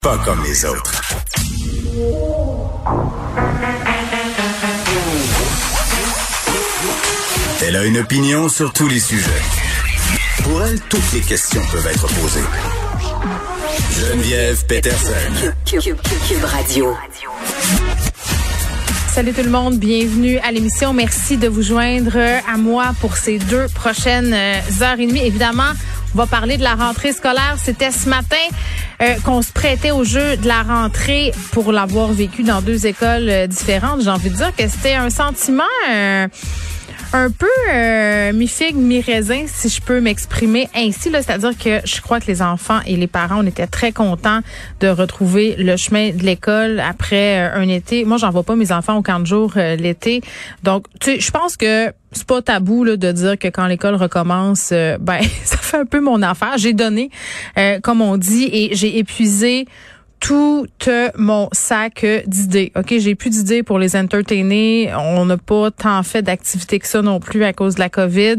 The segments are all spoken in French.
Pas comme les autres. Elle a une opinion sur tous les sujets. Pour elle, toutes les questions peuvent être posées. Geneviève Peterson. Cube, Radio. Salut tout le monde, bienvenue à l'émission. Merci de vous joindre à moi pour ces deux prochaines heures et demie. Évidemment, on va parler de la rentrée scolaire. C'était ce matin euh, qu'on se prêtait au jeu de la rentrée pour l'avoir vécu dans deux écoles euh, différentes. J'ai envie de dire que c'était un sentiment... Euh, un peu euh, mi-figue, mi-raisin, si je peux m'exprimer ainsi. C'est-à-dire que je crois que les enfants et les parents, on était très contents de retrouver le chemin de l'école après euh, un été. Moi, j'en vois pas mes enfants au camp de jour l'été. Donc, tu sais, je pense que c'est pas tabou là, de dire que quand l'école recommence, ben un peu mon affaire. J'ai donné, comme on dit, et j'ai épuisé tout mon sac d'idées. OK, j'ai plus d'idées pour les entertainer. On n'a pas tant fait d'activités que ça non plus à cause de la COVID.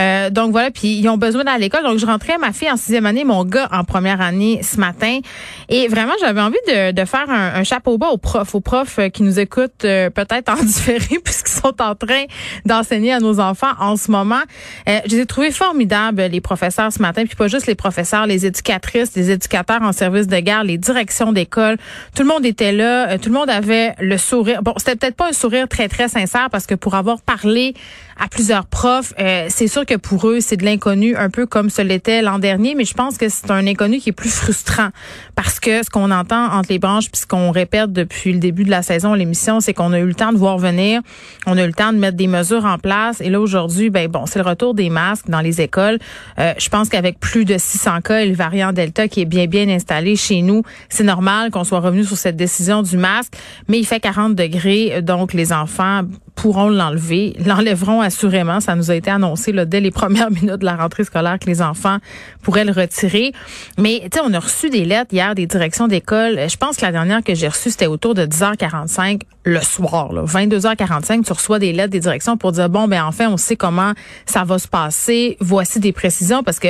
Euh, donc voilà, puis ils ont besoin d'aller à l'école. Donc je rentrais ma fille en sixième année, mon gars en première année ce matin. Et vraiment, j'avais envie de, de faire un, chapeau bas aux profs, aux profs qui nous écoutent euh, peut-être en différé puisqu'ils sont en train d'enseigner à nos enfants en ce moment. Euh, je les formidables, les professeurs ce matin, puis pas juste les professeurs, les éducatrices, les éducateurs en service de garde, les directions d'école. Tout le monde était là. Euh, tout le monde avait le sourire. Bon, c'était peut-être pas un sourire très, très sincère parce que pour avoir parlé à plusieurs profs, euh, c'est sûr que pour eux, c'est de l'inconnu, un peu comme ce l'était l'an dernier, mais je pense que c'est un inconnu qui est plus frustrant parce que ce qu'on entend entre les branches puis ce qu'on répète depuis le début de la saison, l'émission, c'est qu'on a eu le temps de voir venir, on a eu le temps de mettre des mesures en place et là aujourd'hui, ben bon, c'est le retour des masques dans les écoles. Euh, je pense qu'avec plus de 600 cas et le variant Delta qui est bien bien installé chez nous, c'est normal qu'on soit revenu sur cette décision du masque, mais il fait 40 degrés, donc les enfants pourront l'enlever, l'enlèveront assurément. Ça nous a été annoncé là, dès les premières minutes de la rentrée scolaire que les enfants pourraient le retirer. Mais tu sais, on a reçu des lettres hier des directions d'école. Je pense que la dernière que j'ai reçue, c'était autour de 10h45 le soir. Là. 22h45, tu reçois des lettres des directions pour dire, bon, ben enfin, on sait comment ça va se passer. Voici des précisions parce que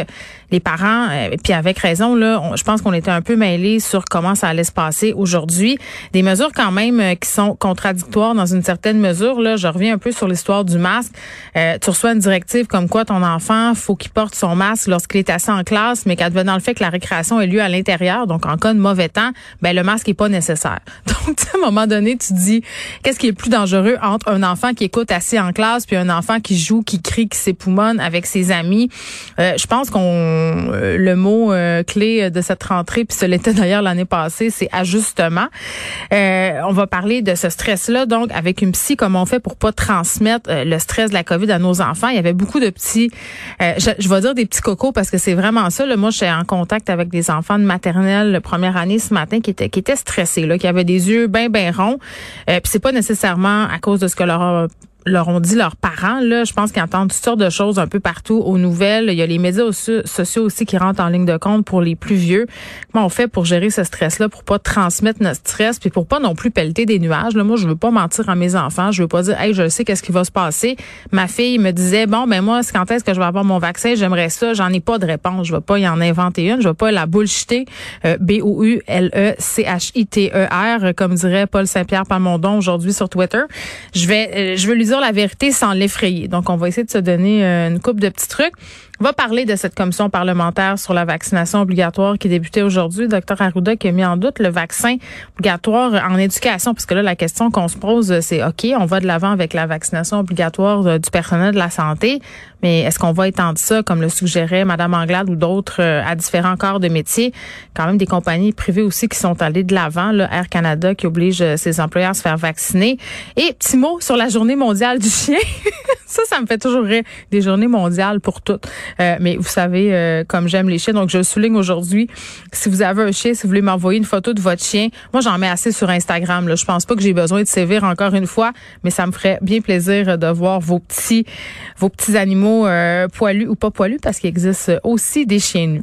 les parents, euh, puis avec raison, là, je pense qu'on était un peu mêlés sur comment ça allait se passer aujourd'hui. Des mesures quand même euh, qui sont contradictoires dans une certaine mesure. Là, je reviens un peu sur l'histoire du masque. Euh, tu reçois une directive comme quoi ton enfant faut qu'il porte son masque lorsqu'il est assis en classe, mais dans le fait que la récréation ait lieu à l'intérieur, donc en cas de mauvais temps, ben le masque est pas nécessaire. Donc, à un moment donné, tu dis, qu'est-ce qui est plus dangereux entre un enfant qui écoute assis en classe puis un enfant qui joue, qui crie, qui s'époumonne avec ses amis? Euh, je pense qu'on euh, le mot clé de cette rentrée, puis ce l'était d'ailleurs l'année passée, c'est ajustement. on va parler de ce stress-là, donc avec une psy, comme on fait pour pas transmettre euh, le stress COVID à nos enfants. Il y avait beaucoup de petits, euh, je, vais dire des petits cocos parce que c'est vraiment ça. Là. Moi, j'étais en contact avec des enfants de maternelle première année ce matin qui étaient qui étaient stressés, là, qui avaient des yeux bien bien ronds. Euh, Puis c'est pas nécessairement à cause de ce que leur leur ont dit leurs parents. Là, je pense qu'ils entendent toutes sortes de choses un peu partout aux nouvelles. Il y a les médias sociaux aussi qui rentrent en ligne de compte pour les plus vieux. Comment on fait pour gérer ce stress-là, pour pas transmettre notre stress, puis pour pas non plus pelleter des nuages? Là, moi, je veux pas mentir à mes enfants. Je veux pas dire, hey, je sais qu'est-ce qui va se passer. Ma fille me disait, bon, ben moi, quand est-ce que je vais avoir mon vaccin? J'aimerais ça. J'en ai pas de réponse. Je vais pas y en inventer une. Je vais pas la bullshiter. Euh, B O U L E C H I T E R, comme dirait Paul Saint-Pierre Palmondon aujourd'hui sur Twitter. Je vais, euh, je veux lui dire la vérité sans l'effrayer. Donc, on va essayer de se donner euh, une coupe de petits trucs. On va parler de cette commission parlementaire sur la vaccination obligatoire qui débutait aujourd'hui. Docteur Arruda qui a mis en doute le vaccin obligatoire en éducation, parce que là, la question qu'on se pose, c'est OK, on va de l'avant avec la vaccination obligatoire euh, du personnel de la santé, mais est-ce qu'on va étendre ça, comme le suggérait Mme Anglade ou d'autres, euh, à différents corps de métier? Quand même des compagnies privées aussi qui sont allées de l'avant, Air Canada qui oblige ses employeurs à se faire vacciner. Et petit mot sur la journée mondiale du chien. ça, ça me fait toujours rire. Des journées mondiales pour toutes. Euh, mais vous savez, euh, comme j'aime les chiens, donc je souligne aujourd'hui, si vous avez un chien, si vous voulez m'envoyer une photo de votre chien, moi j'en mets assez sur Instagram. Là. Je pense pas que j'ai besoin de sévir encore une fois, mais ça me ferait bien plaisir de voir vos petits, vos petits animaux euh, poilus ou pas poilus, parce qu'il existe aussi des chiens nus.